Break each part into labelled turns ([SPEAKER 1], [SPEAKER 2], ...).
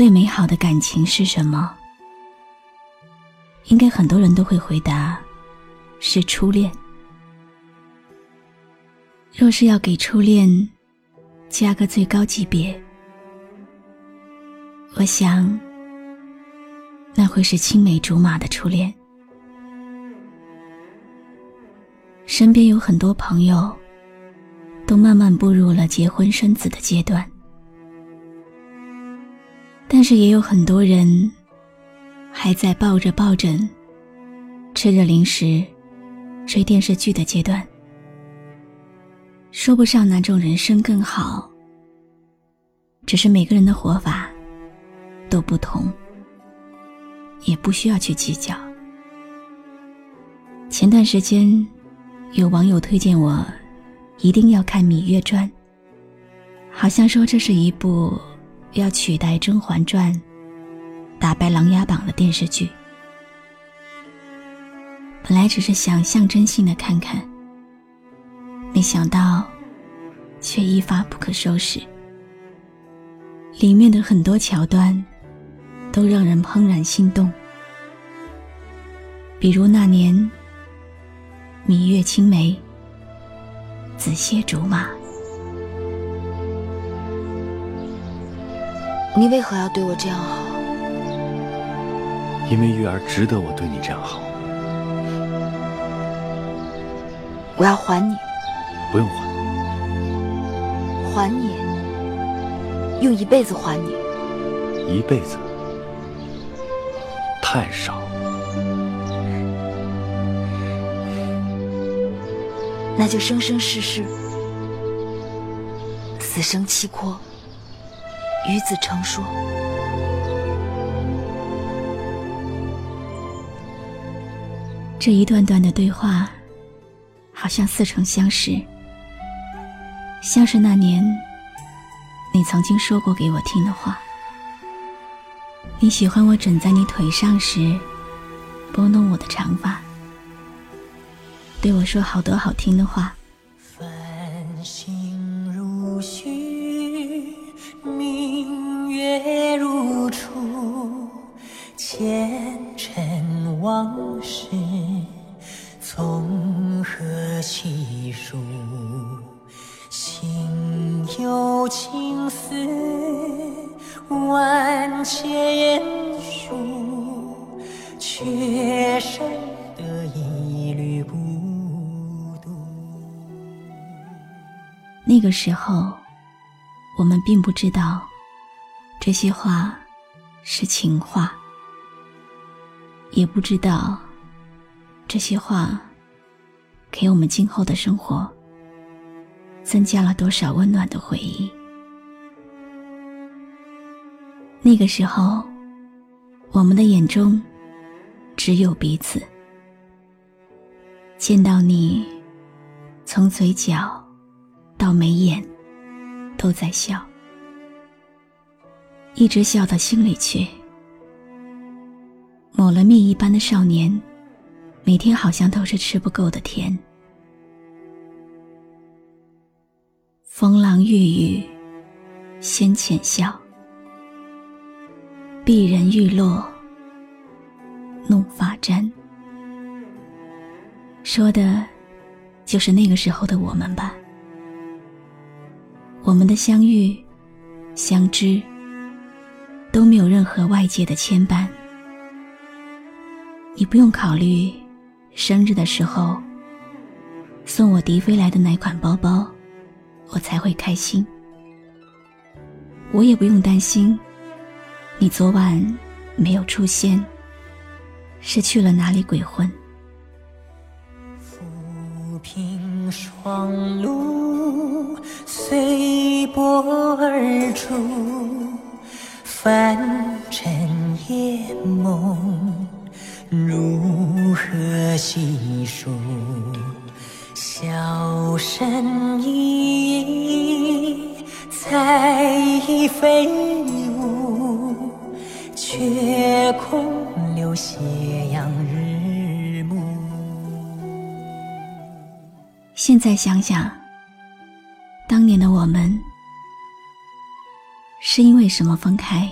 [SPEAKER 1] 最美好的感情是什么，应该很多人都会回答是初恋。若是要给初恋加个最高级别，我想那会是青梅竹马的初恋。身边有很多朋友都慢慢步入了结婚生子的阶段。但是也有很多人还在抱着抱枕、吃着零食、追电视剧的阶段。说不上哪种人生更好，只是每个人的活法都不同，也不需要去计较。前段时间，有网友推荐我一定要看《芈月传》，好像说这是一部。要取代《甄嬛传》，打败《琅琊榜》的电视剧，本来只是想象征性的看看，没想到却一发不可收拾。里面的很多桥段都让人怦然心动，比如那年芈月青梅，紫歇竹马。
[SPEAKER 2] 你为何要对我这样好？
[SPEAKER 3] 因为玉儿值得我对你这样好。
[SPEAKER 2] 我要还你。
[SPEAKER 3] 不用还。
[SPEAKER 2] 还你，用一辈子还你。
[SPEAKER 3] 一辈子太少。
[SPEAKER 2] 那就生生世世，死生契阔。与子成说，
[SPEAKER 1] 这一段段的对话，好像似曾相识，像是那年你曾经说过给我听的话。你喜欢我枕在你腿上时，拨弄我的长发，对我说好多好听的话。
[SPEAKER 4] 前尘往事从何细数？心有情丝万千束，却剩得一缕孤独。
[SPEAKER 1] 那个时候，我们并不知道这些话是情话。也不知道这些话给我们今后的生活增加了多少温暖的回忆。那个时候，我们的眼中只有彼此。见到你，从嘴角到眉眼都在笑，一直笑到心里去。抹了蜜一般的少年，每天好像都是吃不够的甜。风浪玉雨，先浅笑；碧人玉落，怒发簪。说的，就是那个时候的我们吧。我们的相遇、相知，都没有任何外界的牵绊。你不用考虑，生日的时候送我迪飞来的哪款包包，我才会开心。我也不用担心，你昨晚没有出现，是去了哪里鬼混？
[SPEAKER 4] 浮萍双露，随波而出。凡尘夜梦，如何细数？笑声依依，彩衣飞舞，却空留斜阳日暮。
[SPEAKER 1] 现在想想，当年的我们是因为什么分开，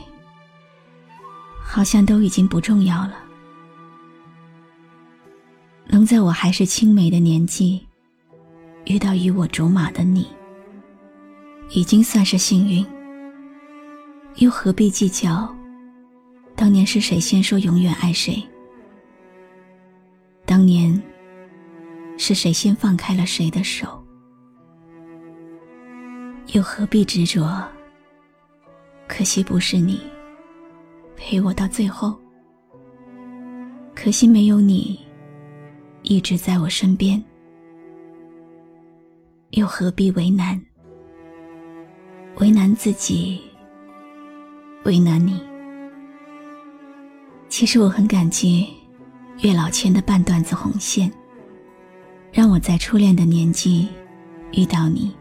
[SPEAKER 1] 好像都已经不重要了。能在我还是青梅的年纪遇到与我竹马的你，已经算是幸运，又何必计较当年是谁先说永远爱谁？当年是谁先放开了谁的手？又何必执着？可惜不是你陪我到最后，可惜没有你一直在我身边，又何必为难？为难自己，为难你。其实我很感激月老牵的半段子红线，让我在初恋的年纪遇到你。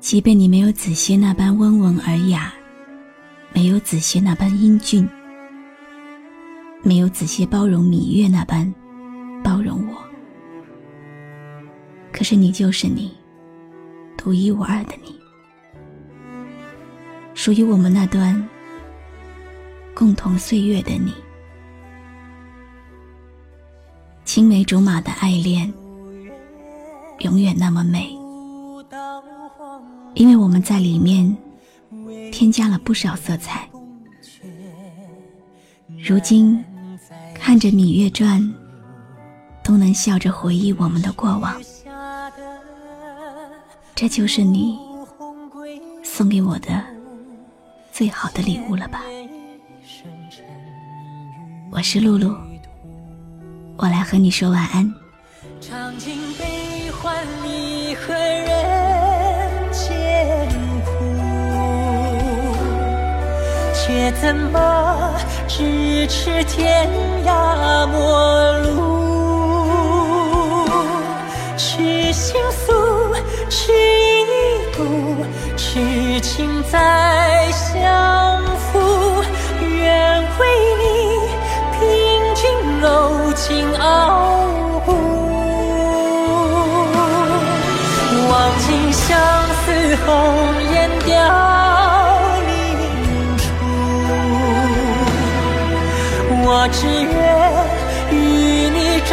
[SPEAKER 1] 即便你没有子歇那般温文尔雅，没有子歇那般英俊，没有子歇包容芈月那般包容我，可是你就是你，独一无二的你，属于我们那段共同岁月的你，青梅竹马的爱恋，永远那么美。因为我们在里面添加了不少色彩。如今看着《芈月传》，都能笑着回忆我们的过往。这就是你送给我的最好的礼物了吧？我是露露，我来和你说晚安。
[SPEAKER 4] 尝尽悲欢离合人间苦，却怎么咫尺天涯陌路？心诉，痴一度，痴情再相负。愿为你凭君柔情傲骨，望尽相思红颜凋零处。我只愿与你朝